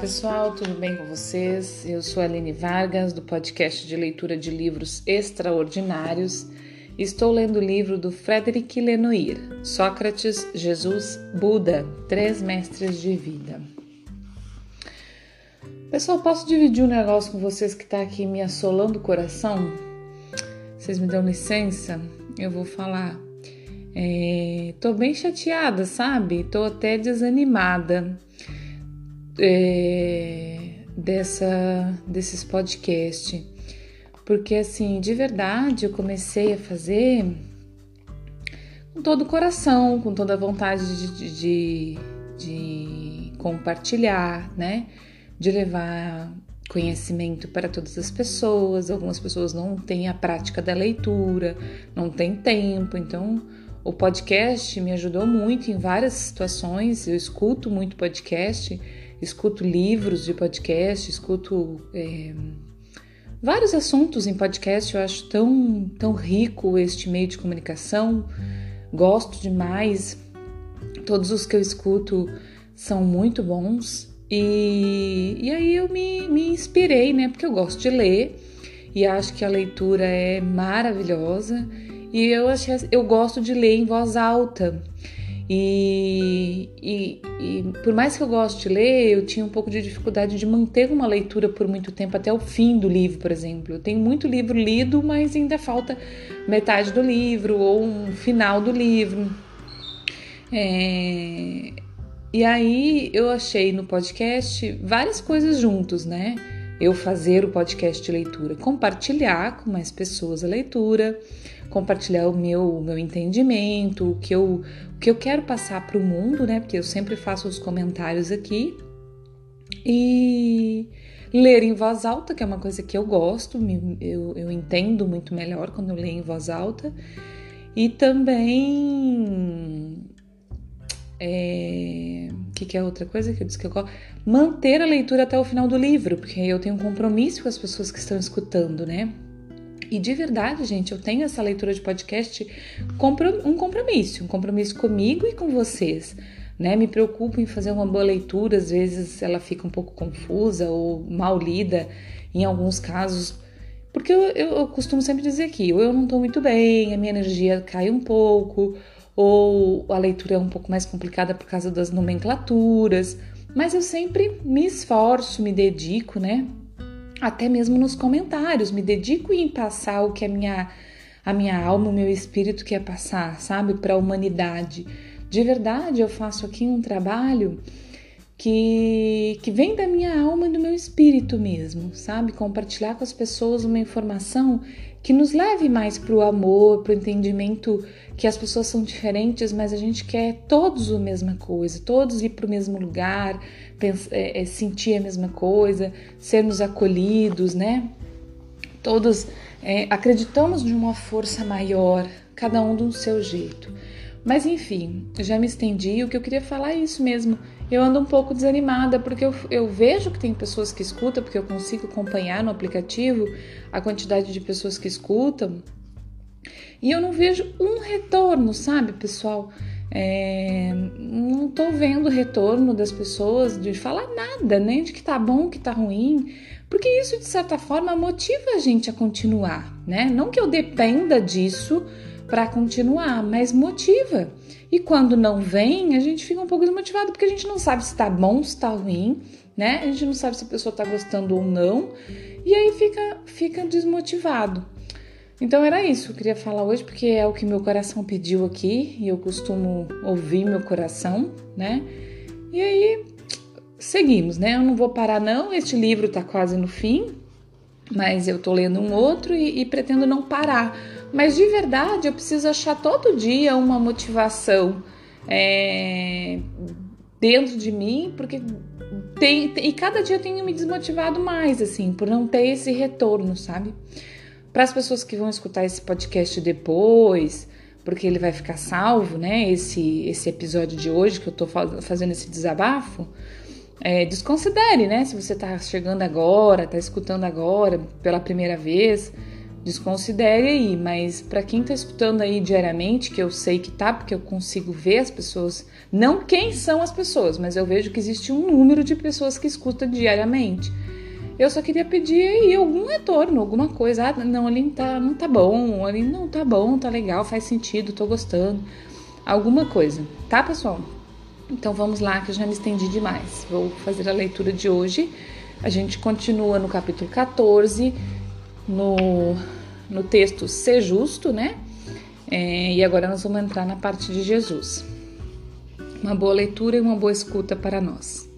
pessoal, tudo bem com vocês? Eu sou Aline Vargas, do podcast de leitura de livros extraordinários. Estou lendo o livro do Frederic Lenoir, Sócrates, Jesus, Buda, Três Mestres de Vida. Pessoal, posso dividir um negócio com vocês que está aqui me assolando o coração? Vocês me dão licença? Eu vou falar. É, tô bem chateada, sabe? Tô até desanimada é, dessa, desses podcasts. Porque, assim, de verdade, eu comecei a fazer com todo o coração, com toda a vontade de, de, de compartilhar, né? De levar conhecimento para todas as pessoas. Algumas pessoas não têm a prática da leitura, não têm tempo, então o podcast me ajudou muito em várias situações. Eu escuto muito podcast escuto livros de podcast, escuto é, vários assuntos em podcast. Eu acho tão, tão rico este meio de comunicação, gosto demais. Todos os que eu escuto são muito bons. E, e aí eu me, me inspirei, né? Porque eu gosto de ler e acho que a leitura é maravilhosa. E eu, achei, eu gosto de ler em voz alta. E, e, e, por mais que eu goste de ler, eu tinha um pouco de dificuldade de manter uma leitura por muito tempo até o fim do livro, por exemplo. Eu tenho muito livro lido, mas ainda falta metade do livro ou um final do livro. É... E aí eu achei no podcast várias coisas juntos, né? Eu fazer o podcast de leitura, compartilhar com mais pessoas a leitura compartilhar o meu, o meu entendimento, o que eu, o que eu quero passar para o mundo, né? Porque eu sempre faço os comentários aqui. E ler em voz alta, que é uma coisa que eu gosto, eu, eu entendo muito melhor quando eu leio em voz alta. E também. É, que, que é outra coisa que eu disse que eu gosto? Manter a leitura até o final do livro, porque eu tenho um compromisso com as pessoas que estão escutando, né? E de verdade, gente, eu tenho essa leitura de podcast um compromisso, um compromisso comigo e com vocês. Né? Me preocupo em fazer uma boa leitura, às vezes ela fica um pouco confusa ou mal lida em alguns casos, porque eu, eu, eu costumo sempre dizer aqui, ou eu não estou muito bem, a minha energia cai um pouco, ou a leitura é um pouco mais complicada por causa das nomenclaturas, mas eu sempre me esforço, me dedico, né? até mesmo nos comentários, me dedico em passar o que a minha, a minha alma, o meu espírito quer passar, sabe, para a humanidade. De verdade, eu faço aqui um trabalho que, que vem da minha alma e do meu espírito mesmo, sabe? Compartilhar com as pessoas uma informação que nos leve mais para o amor, para o entendimento que as pessoas são diferentes, mas a gente quer todos a mesma coisa, todos ir para o mesmo lugar, pensar, é, é, sentir a mesma coisa, sermos acolhidos, né? Todos é, acreditamos de uma força maior, cada um do seu jeito. Mas enfim, já me estendi. O que eu queria falar é isso mesmo. Eu ando um pouco desanimada porque eu, eu vejo que tem pessoas que escutam, porque eu consigo acompanhar no aplicativo a quantidade de pessoas que escutam e eu não vejo um retorno, sabe, pessoal? É, não tô vendo retorno das pessoas de falar nada, nem de que tá bom, que tá ruim, porque isso de certa forma motiva a gente a continuar, né? Não que eu dependa disso para continuar, mas motiva. E quando não vem, a gente fica um pouco desmotivado porque a gente não sabe se tá bom, se tá ruim, né? A gente não sabe se a pessoa tá gostando ou não, e aí fica fica desmotivado. Então era isso, eu queria falar hoje porque é o que meu coração pediu aqui e eu costumo ouvir meu coração, né? E aí seguimos, né? Eu não vou parar não, este livro tá quase no fim, mas eu tô lendo um outro e, e pretendo não parar. Mas de verdade eu preciso achar todo dia uma motivação é, dentro de mim, porque tem, e cada dia eu tenho me desmotivado mais, assim, por não ter esse retorno, sabe? Para as pessoas que vão escutar esse podcast depois, porque ele vai ficar salvo, né? Esse, esse episódio de hoje que eu tô fazendo esse desabafo, é, desconsidere, né? Se você está chegando agora, está escutando agora pela primeira vez, desconsidere aí, mas para quem está escutando aí diariamente, que eu sei que tá, porque eu consigo ver as pessoas, não quem são as pessoas, mas eu vejo que existe um número de pessoas que escuta diariamente. Eu só queria pedir aí algum retorno, alguma coisa. Ah, não, ali tá, não tá bom, ali não tá bom, tá legal, faz sentido, tô gostando. Alguma coisa, tá, pessoal? Então vamos lá, que eu já me estendi demais. Vou fazer a leitura de hoje. A gente continua no capítulo 14, no, no texto Ser Justo, né? É, e agora nós vamos entrar na parte de Jesus. Uma boa leitura e uma boa escuta para nós.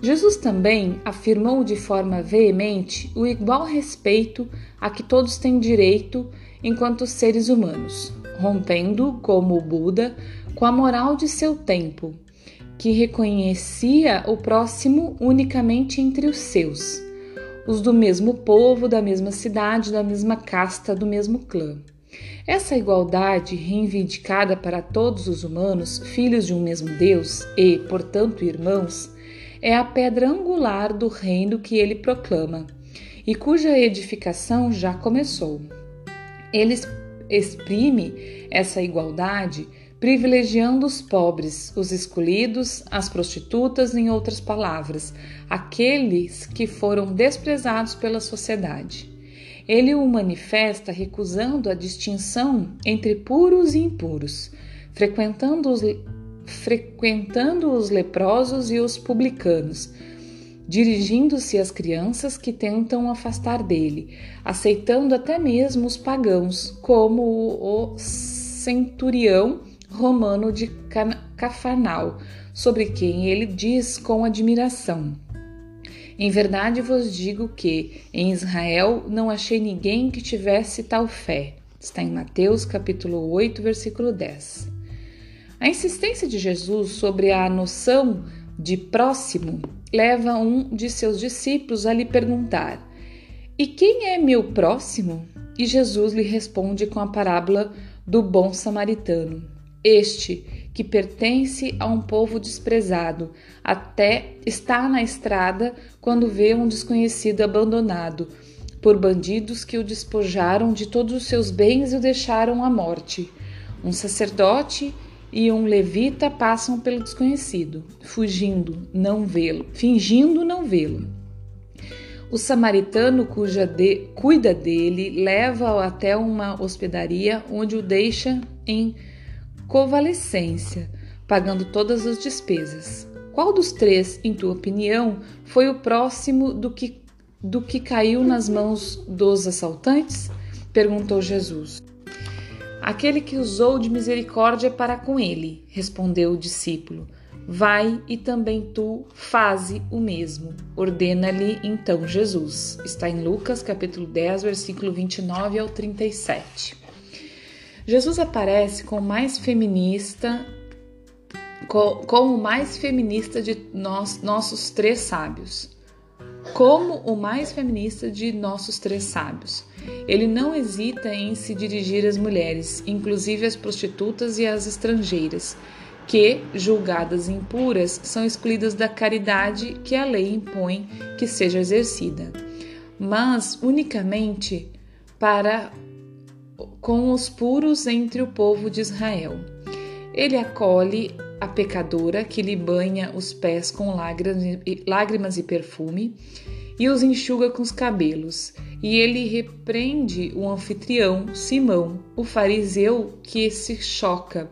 Jesus também afirmou de forma veemente o igual respeito a que todos têm direito enquanto seres humanos, rompendo, como o Buda, com a moral de seu tempo, que reconhecia o próximo unicamente entre os seus, os do mesmo povo, da mesma cidade, da mesma casta, do mesmo clã. Essa igualdade, reivindicada para todos os humanos, filhos de um mesmo Deus e, portanto, irmãos, é a pedra angular do reino que ele proclama e cuja edificação já começou. Ele exprime essa igualdade privilegiando os pobres, os excluídos, as prostitutas, em outras palavras, aqueles que foram desprezados pela sociedade. Ele o manifesta recusando a distinção entre puros e impuros, frequentando os frequentando os leprosos e os publicanos, dirigindo-se às crianças que tentam afastar dele, aceitando até mesmo os pagãos, como o centurião romano de Cafarnal, sobre quem ele diz com admiração. Em verdade vos digo que em Israel não achei ninguém que tivesse tal fé. Está em Mateus capítulo 8, versículo 10. A insistência de Jesus sobre a noção de próximo leva um de seus discípulos a lhe perguntar: E quem é meu próximo? E Jesus lhe responde com a parábola do bom samaritano. Este, que pertence a um povo desprezado, até está na estrada quando vê um desconhecido abandonado por bandidos que o despojaram de todos os seus bens e o deixaram à morte. Um sacerdote e um levita passam pelo desconhecido, fugindo, não vê-lo, fingindo não vê-lo. O samaritano cuja de, cuida dele leva-o até uma hospedaria onde o deixa em convalescência, pagando todas as despesas. Qual dos três, em tua opinião, foi o próximo do que, do que caiu nas mãos dos assaltantes? perguntou Jesus. Aquele que usou de misericórdia para com ele, respondeu o discípulo. Vai e também tu faze o mesmo. Ordena-lhe então Jesus. Está em Lucas capítulo 10, versículo 29 ao 37. Jesus aparece como mais feminista, como o mais feminista de nós, nossos três sábios. Como o mais feminista de nossos três sábios. Ele não hesita em se dirigir às mulheres, inclusive às prostitutas e às estrangeiras, que, julgadas impuras, são excluídas da caridade que a lei impõe que seja exercida, mas unicamente para com os puros entre o povo de Israel. Ele acolhe a pecadora que lhe banha os pés com lágrimas e perfume e os enxuga com os cabelos. E ele repreende o anfitrião, Simão, o fariseu, que se choca.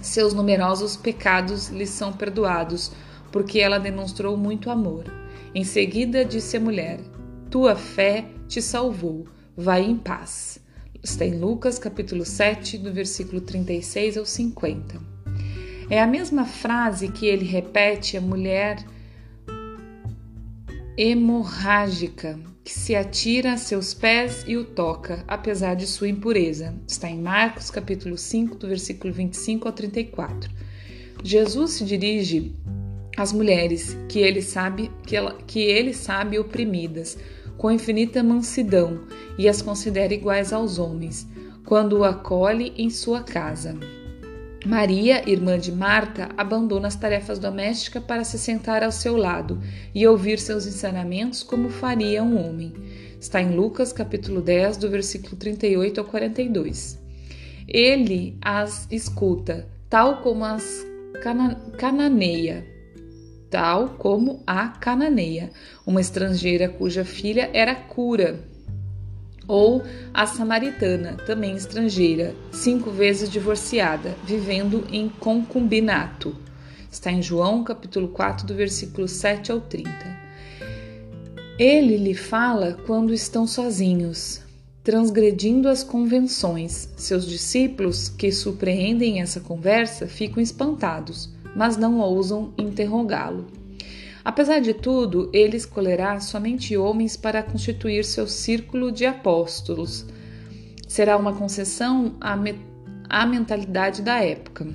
Seus numerosos pecados lhe são perdoados, porque ela demonstrou muito amor. Em seguida disse a mulher: Tua fé te salvou, vai em paz. Está em Lucas capítulo 7, do versículo 36 ao 50. É a mesma frase que ele repete à mulher hemorrágica que se atira a seus pés e o toca, apesar de sua impureza. Está em Marcos capítulo 5, do versículo 25 ao 34. Jesus se dirige às mulheres que ele sabe que, ela, que ele sabe oprimidas, com infinita mansidão, e as considera iguais aos homens, quando o acolhe em sua casa. Maria, irmã de Marta, abandona as tarefas domésticas para se sentar ao seu lado e ouvir seus ensinamentos como faria um homem. Está em Lucas capítulo 10, do versículo 38 ao 42. Ele as escuta, tal como as cana cananeia, tal como a cananeia, uma estrangeira cuja filha era cura, ou a samaritana, também estrangeira, cinco vezes divorciada, vivendo em concubinato. Está em João capítulo 4, do versículo 7 ao 30. Ele lhe fala quando estão sozinhos, transgredindo as convenções. Seus discípulos, que surpreendem essa conversa, ficam espantados, mas não ousam interrogá-lo. Apesar de tudo, ele escolherá somente homens para constituir seu círculo de apóstolos. Será uma concessão à, me à mentalidade da época,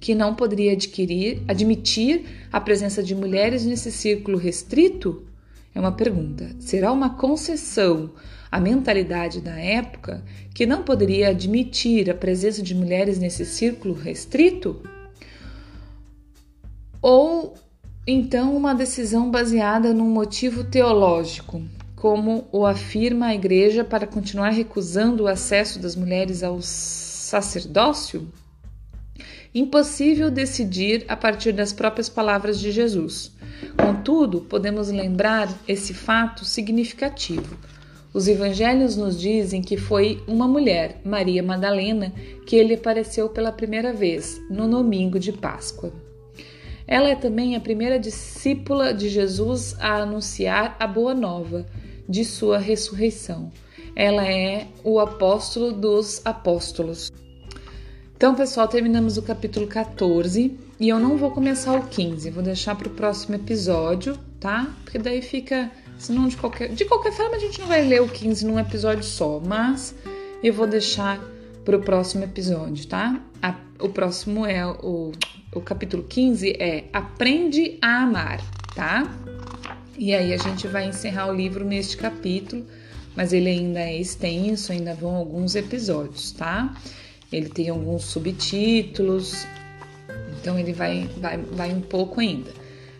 que não poderia adquirir, admitir a presença de mulheres nesse círculo restrito? É uma pergunta. Será uma concessão a mentalidade da época que não poderia admitir a presença de mulheres nesse círculo restrito? Ou então uma decisão baseada num motivo teológico, como o afirma a Igreja para continuar recusando o acesso das mulheres ao sacerdócio? Impossível decidir a partir das próprias palavras de Jesus. Contudo, podemos lembrar esse fato significativo. Os evangelhos nos dizem que foi uma mulher, Maria Madalena, que ele apareceu pela primeira vez, no domingo de Páscoa. Ela é também a primeira discípula de Jesus a anunciar a boa nova de sua ressurreição. Ela é o apóstolo dos apóstolos. Então, pessoal, terminamos o capítulo 14 e eu não vou começar o 15, vou deixar para o próximo episódio, tá? Porque daí fica Senão, de qualquer, de qualquer forma, a gente não vai ler o 15 num episódio só, mas eu vou deixar para o próximo episódio, tá? A, o próximo é o, o capítulo 15 é Aprende a Amar, tá? E aí a gente vai encerrar o livro neste capítulo, mas ele ainda é extenso, ainda vão alguns episódios, tá? Ele tem alguns subtítulos, então ele vai, vai, vai um pouco ainda,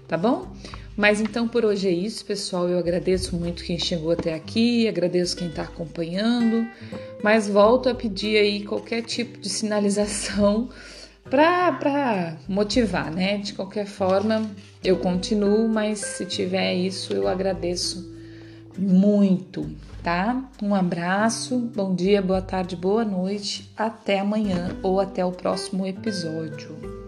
tá bom? Mas então por hoje é isso, pessoal. Eu agradeço muito quem chegou até aqui, agradeço quem está acompanhando, mas volto a pedir aí qualquer tipo de sinalização para motivar, né? De qualquer forma, eu continuo, mas se tiver isso, eu agradeço muito, tá? Um abraço, bom dia, boa tarde, boa noite, até amanhã ou até o próximo episódio.